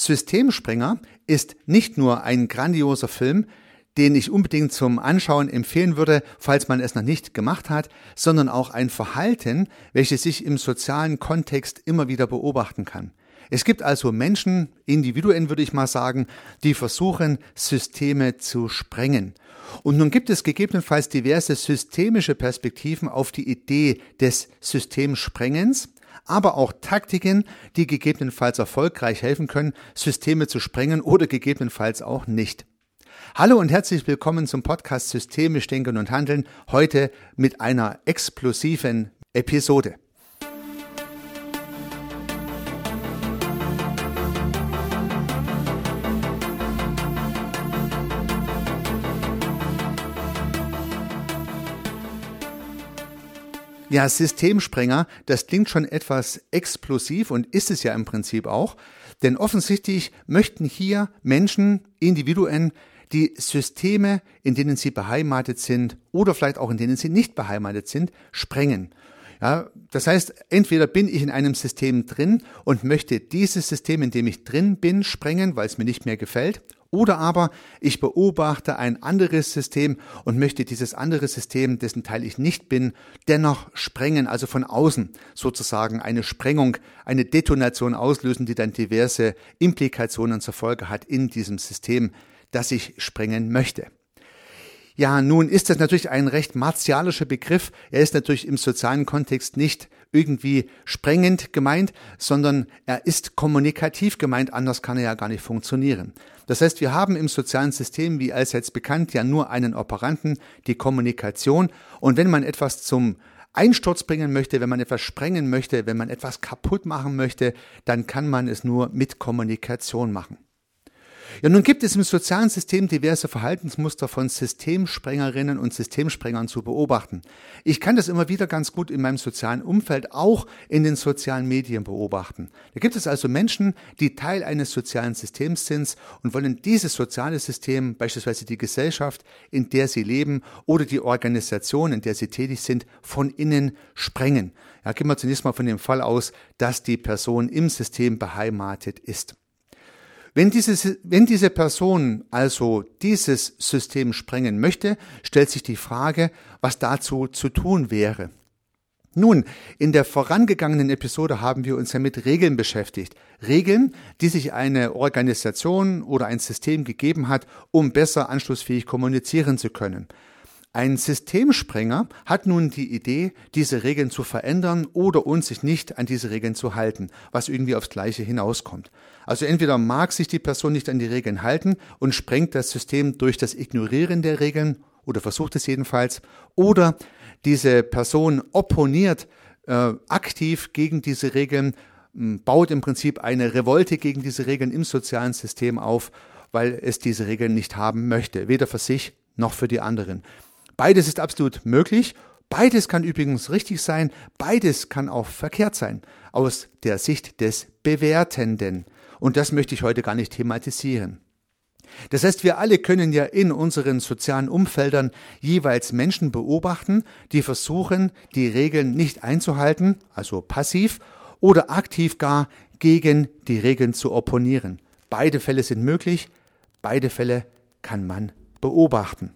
Systemsprenger ist nicht nur ein grandioser Film, den ich unbedingt zum Anschauen empfehlen würde, falls man es noch nicht gemacht hat, sondern auch ein Verhalten, welches sich im sozialen Kontext immer wieder beobachten kann. Es gibt also Menschen, Individuen würde ich mal sagen, die versuchen, Systeme zu sprengen. Und nun gibt es gegebenenfalls diverse systemische Perspektiven auf die Idee des Systemsprengens, aber auch Taktiken, die gegebenenfalls erfolgreich helfen können, Systeme zu sprengen oder gegebenenfalls auch nicht. Hallo und herzlich willkommen zum Podcast Systemisch Denken und Handeln, heute mit einer explosiven Episode. Ja, Systemsprenger, das klingt schon etwas explosiv und ist es ja im Prinzip auch, denn offensichtlich möchten hier Menschen, Individuen, die Systeme, in denen sie beheimatet sind oder vielleicht auch in denen sie nicht beheimatet sind, sprengen. Ja, das heißt, entweder bin ich in einem System drin und möchte dieses System, in dem ich drin bin, sprengen, weil es mir nicht mehr gefällt, oder aber ich beobachte ein anderes System und möchte dieses andere System, dessen Teil ich nicht bin, dennoch sprengen, also von außen sozusagen eine Sprengung, eine Detonation auslösen, die dann diverse Implikationen zur Folge hat in diesem System, das ich sprengen möchte. Ja, nun ist das natürlich ein recht martialischer Begriff. Er ist natürlich im sozialen Kontext nicht irgendwie sprengend gemeint, sondern er ist kommunikativ gemeint, anders kann er ja gar nicht funktionieren. Das heißt, wir haben im sozialen System, wie allseits bekannt, ja nur einen Operanten, die Kommunikation. Und wenn man etwas zum Einsturz bringen möchte, wenn man etwas sprengen möchte, wenn man etwas kaputt machen möchte, dann kann man es nur mit Kommunikation machen. Ja, nun gibt es im sozialen System diverse Verhaltensmuster von Systemsprengerinnen und Systemsprengern zu beobachten. Ich kann das immer wieder ganz gut in meinem sozialen Umfeld, auch in den sozialen Medien beobachten. Da gibt es also Menschen, die Teil eines sozialen Systems sind und wollen dieses soziale System, beispielsweise die Gesellschaft, in der sie leben oder die Organisation, in der sie tätig sind, von innen sprengen. Ja, gehen wir zunächst mal von dem Fall aus, dass die Person im System beheimatet ist. Wenn, diese, wenn diese Person also dieses System sprengen möchte, stellt sich die Frage, was dazu zu tun wäre. Nun, in der vorangegangenen Episode haben wir uns ja mit Regeln beschäftigt. Regeln, die sich eine Organisation oder ein System gegeben hat, um besser anschlussfähig kommunizieren zu können. Ein Systemsprenger hat nun die Idee, diese Regeln zu verändern oder uns sich nicht an diese Regeln zu halten, was irgendwie aufs Gleiche hinauskommt. Also entweder mag sich die Person nicht an die Regeln halten und sprengt das System durch das Ignorieren der Regeln oder versucht es jedenfalls, oder diese Person opponiert äh, aktiv gegen diese Regeln, baut im Prinzip eine Revolte gegen diese Regeln im sozialen System auf, weil es diese Regeln nicht haben möchte, weder für sich noch für die anderen. Beides ist absolut möglich. Beides kann übrigens richtig sein. Beides kann auch verkehrt sein. Aus der Sicht des Bewertenden. Und das möchte ich heute gar nicht thematisieren. Das heißt, wir alle können ja in unseren sozialen Umfeldern jeweils Menschen beobachten, die versuchen, die Regeln nicht einzuhalten, also passiv, oder aktiv gar gegen die Regeln zu opponieren. Beide Fälle sind möglich, beide Fälle kann man beobachten.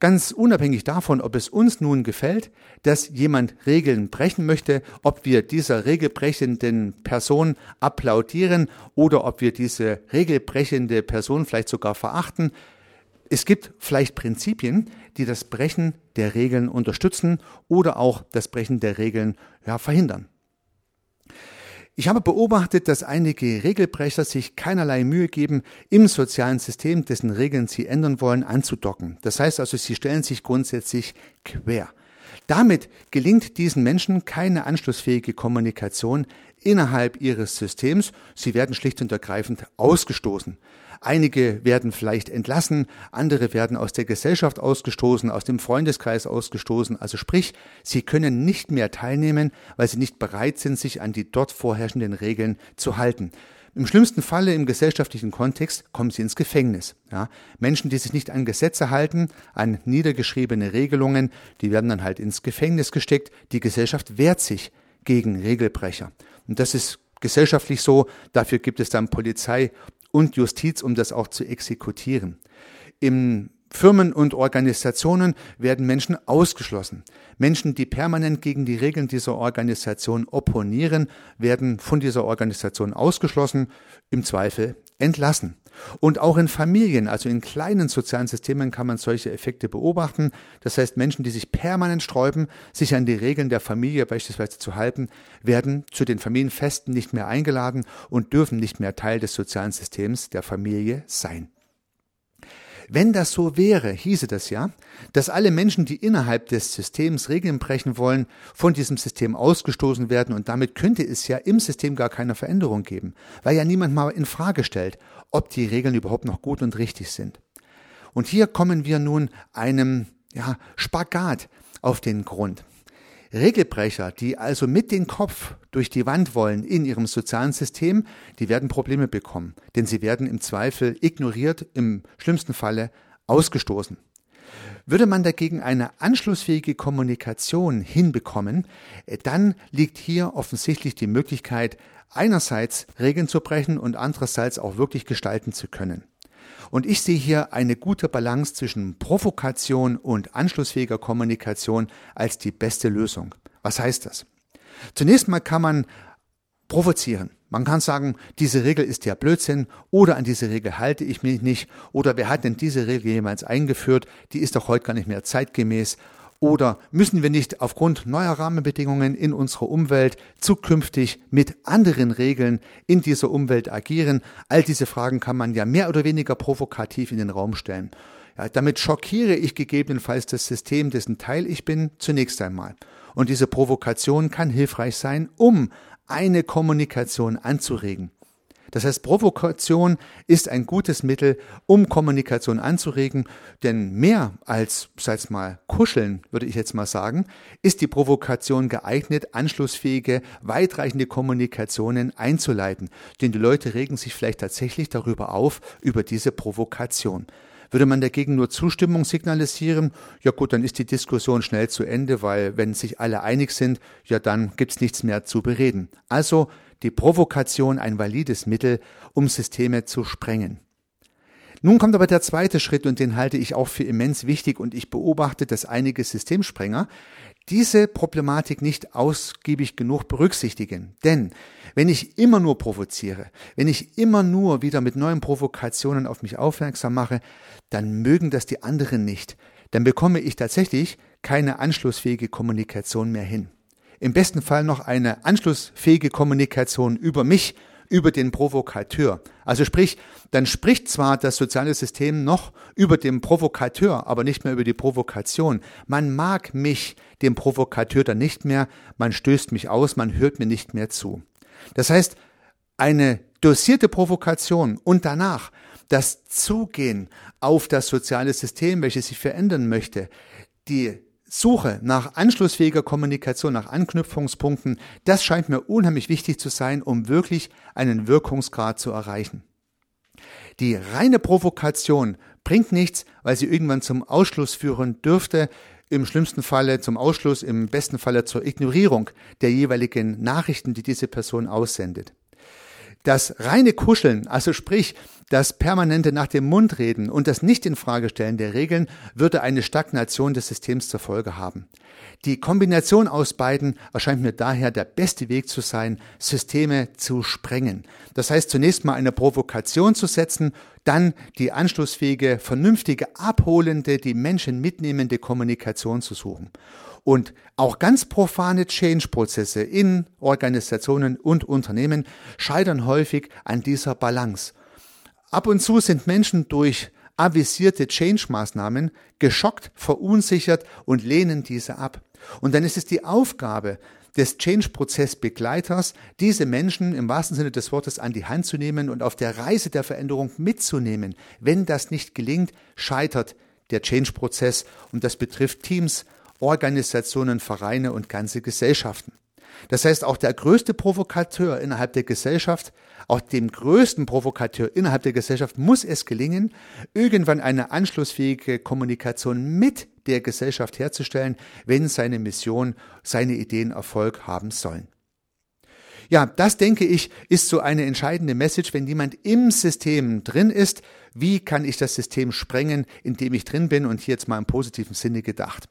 Ganz unabhängig davon, ob es uns nun gefällt, dass jemand Regeln brechen möchte, ob wir dieser regelbrechenden Person applaudieren oder ob wir diese regelbrechende Person vielleicht sogar verachten, es gibt vielleicht Prinzipien, die das Brechen der Regeln unterstützen oder auch das Brechen der Regeln ja, verhindern. Ich habe beobachtet, dass einige Regelbrecher sich keinerlei Mühe geben, im sozialen System, dessen Regeln sie ändern wollen, anzudocken. Das heißt also, sie stellen sich grundsätzlich quer. Damit gelingt diesen Menschen keine anschlussfähige Kommunikation innerhalb ihres Systems. Sie werden schlicht und ergreifend ausgestoßen. Einige werden vielleicht entlassen, andere werden aus der Gesellschaft ausgestoßen, aus dem Freundeskreis ausgestoßen. Also sprich, sie können nicht mehr teilnehmen, weil sie nicht bereit sind, sich an die dort vorherrschenden Regeln zu halten. Im schlimmsten Falle im gesellschaftlichen Kontext kommen sie ins Gefängnis. Ja, Menschen, die sich nicht an Gesetze halten, an niedergeschriebene Regelungen, die werden dann halt ins Gefängnis gesteckt. Die Gesellschaft wehrt sich gegen Regelbrecher. Und das ist gesellschaftlich so, dafür gibt es dann Polizei und Justiz, um das auch zu exekutieren. Im Firmen und Organisationen werden Menschen ausgeschlossen. Menschen, die permanent gegen die Regeln dieser Organisation opponieren, werden von dieser Organisation ausgeschlossen, im Zweifel entlassen. Und auch in Familien, also in kleinen sozialen Systemen kann man solche Effekte beobachten. Das heißt, Menschen, die sich permanent sträuben, sich an die Regeln der Familie beispielsweise zu halten, werden zu den Familienfesten nicht mehr eingeladen und dürfen nicht mehr Teil des sozialen Systems der Familie sein. Wenn das so wäre, hieße das ja, dass alle Menschen, die innerhalb des Systems Regeln brechen wollen, von diesem System ausgestoßen werden und damit könnte es ja im System gar keine Veränderung geben, weil ja niemand mal in Frage stellt, ob die Regeln überhaupt noch gut und richtig sind. Und hier kommen wir nun einem ja, Spagat auf den Grund. Regelbrecher, die also mit dem Kopf durch die Wand wollen in ihrem sozialen System, die werden Probleme bekommen, denn sie werden im Zweifel ignoriert, im schlimmsten Falle ausgestoßen. Würde man dagegen eine anschlussfähige Kommunikation hinbekommen, äh, dann liegt hier offensichtlich die Möglichkeit, einerseits Regeln zu brechen und andererseits auch wirklich gestalten zu können. Und ich sehe hier eine gute Balance zwischen Provokation und anschlussfähiger Kommunikation als die beste Lösung. Was heißt das? Zunächst mal kann man provozieren. Man kann sagen, diese Regel ist ja Blödsinn oder an diese Regel halte ich mich nicht oder wer hat denn diese Regel jemals eingeführt? Die ist doch heute gar nicht mehr zeitgemäß oder müssen wir nicht aufgrund neuer Rahmenbedingungen in unserer Umwelt zukünftig mit anderen Regeln in dieser Umwelt agieren? All diese Fragen kann man ja mehr oder weniger provokativ in den Raum stellen. Ja, damit schockiere ich gegebenenfalls das System, dessen Teil ich bin, zunächst einmal. Und diese Provokation kann hilfreich sein, um eine Kommunikation anzuregen. Das heißt, Provokation ist ein gutes Mittel, um Kommunikation anzuregen, denn mehr als, sag's mal, kuscheln, würde ich jetzt mal sagen, ist die Provokation geeignet, anschlussfähige, weitreichende Kommunikationen einzuleiten. Denn die Leute regen sich vielleicht tatsächlich darüber auf, über diese Provokation. Würde man dagegen nur Zustimmung signalisieren, ja gut, dann ist die Diskussion schnell zu Ende, weil wenn sich alle einig sind, ja dann gibt's nichts mehr zu bereden. Also die Provokation ein valides Mittel, um Systeme zu sprengen. Nun kommt aber der zweite Schritt und den halte ich auch für immens wichtig und ich beobachte, dass einige Systemsprenger diese Problematik nicht ausgiebig genug berücksichtigen. Denn wenn ich immer nur provoziere, wenn ich immer nur wieder mit neuen Provokationen auf mich aufmerksam mache, dann mögen das die anderen nicht. Dann bekomme ich tatsächlich keine anschlussfähige Kommunikation mehr hin im besten Fall noch eine anschlussfähige Kommunikation über mich, über den Provokateur. Also sprich, dann spricht zwar das soziale System noch über den Provokateur, aber nicht mehr über die Provokation. Man mag mich, dem Provokateur, dann nicht mehr, man stößt mich aus, man hört mir nicht mehr zu. Das heißt, eine dosierte Provokation und danach das Zugehen auf das soziale System, welches sich verändern möchte, die Suche nach anschlussfähiger Kommunikation, nach Anknüpfungspunkten, das scheint mir unheimlich wichtig zu sein, um wirklich einen Wirkungsgrad zu erreichen. Die reine Provokation bringt nichts, weil sie irgendwann zum Ausschluss führen dürfte, im schlimmsten Falle zum Ausschluss, im besten Falle zur Ignorierung der jeweiligen Nachrichten, die diese Person aussendet. Das reine Kuscheln, also sprich das permanente nach dem Mund reden und das nicht in Frage stellen der Regeln würde eine Stagnation des Systems zur Folge haben. Die Kombination aus beiden erscheint mir daher der beste Weg zu sein, Systeme zu sprengen. Das heißt zunächst mal eine Provokation zu setzen, dann die anschlussfähige, vernünftige, abholende, die Menschen mitnehmende Kommunikation zu suchen. Und auch ganz profane Change-Prozesse in Organisationen und Unternehmen scheitern häufig an dieser Balance. Ab und zu sind Menschen durch avisierte Change-Maßnahmen geschockt, verunsichert und lehnen diese ab. Und dann ist es die Aufgabe des Change-Prozess-Begleiters, diese Menschen im wahrsten Sinne des Wortes an die Hand zu nehmen und auf der Reise der Veränderung mitzunehmen. Wenn das nicht gelingt, scheitert der Change-Prozess und das betrifft Teams, Organisationen, Vereine und ganze Gesellschaften. Das heißt, auch der größte Provokateur innerhalb der Gesellschaft, auch dem größten Provokateur innerhalb der Gesellschaft muss es gelingen, irgendwann eine anschlussfähige Kommunikation mit der Gesellschaft herzustellen, wenn seine Mission, seine Ideen Erfolg haben sollen. Ja, das denke ich, ist so eine entscheidende Message, wenn jemand im System drin ist. Wie kann ich das System sprengen, in dem ich drin bin? Und hier jetzt mal im positiven Sinne gedacht.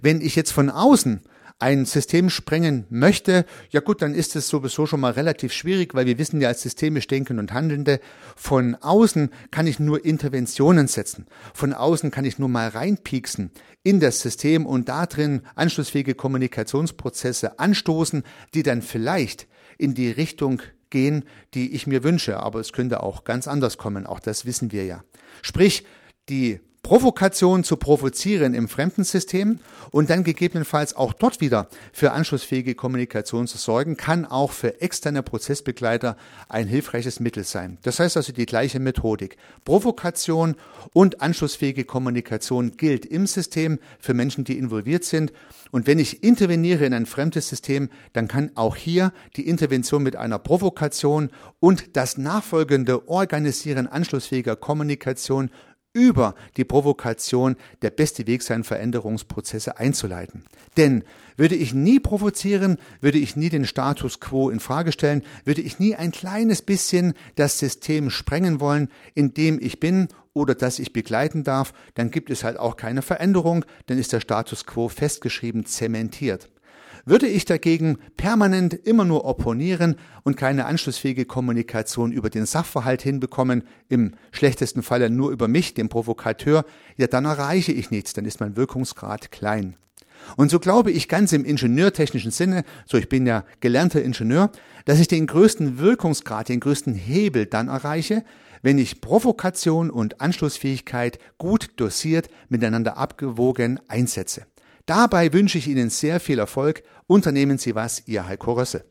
Wenn ich jetzt von außen ein System sprengen möchte, ja gut, dann ist es sowieso schon mal relativ schwierig, weil wir wissen ja als systemisch Denken und Handelnde, von außen kann ich nur Interventionen setzen. Von außen kann ich nur mal reinpieksen in das System und da drin anschlussfähige Kommunikationsprozesse anstoßen, die dann vielleicht in die Richtung gehen, die ich mir wünsche. Aber es könnte auch ganz anders kommen. Auch das wissen wir ja. Sprich, die Provokation zu provozieren im Fremdensystem und dann gegebenenfalls auch dort wieder für anschlussfähige Kommunikation zu sorgen, kann auch für externe Prozessbegleiter ein hilfreiches Mittel sein. Das heißt also die gleiche Methodik. Provokation und anschlussfähige Kommunikation gilt im System für Menschen, die involviert sind. Und wenn ich interveniere in ein fremdes System, dann kann auch hier die Intervention mit einer Provokation und das nachfolgende Organisieren anschlussfähiger Kommunikation über die Provokation der beste Weg sein, Veränderungsprozesse einzuleiten. Denn würde ich nie provozieren, würde ich nie den Status quo in Frage stellen, würde ich nie ein kleines bisschen das System sprengen wollen, in dem ich bin oder das ich begleiten darf, dann gibt es halt auch keine Veränderung, dann ist der Status quo festgeschrieben, zementiert. Würde ich dagegen permanent immer nur opponieren und keine anschlussfähige Kommunikation über den Sachverhalt hinbekommen, im schlechtesten Falle nur über mich, den Provokateur, ja dann erreiche ich nichts, dann ist mein Wirkungsgrad klein. Und so glaube ich ganz im ingenieurtechnischen Sinne, so ich bin ja gelernter Ingenieur, dass ich den größten Wirkungsgrad, den größten Hebel dann erreiche, wenn ich Provokation und Anschlussfähigkeit gut dosiert miteinander abgewogen einsetze. Dabei wünsche ich Ihnen sehr viel Erfolg. Unternehmen Sie was, Ihr Heiko Rösse.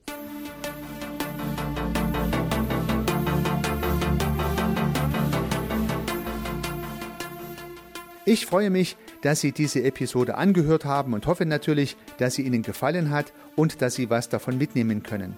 Ich freue mich, dass Sie diese Episode angehört haben und hoffe natürlich, dass sie Ihnen gefallen hat und dass Sie was davon mitnehmen können.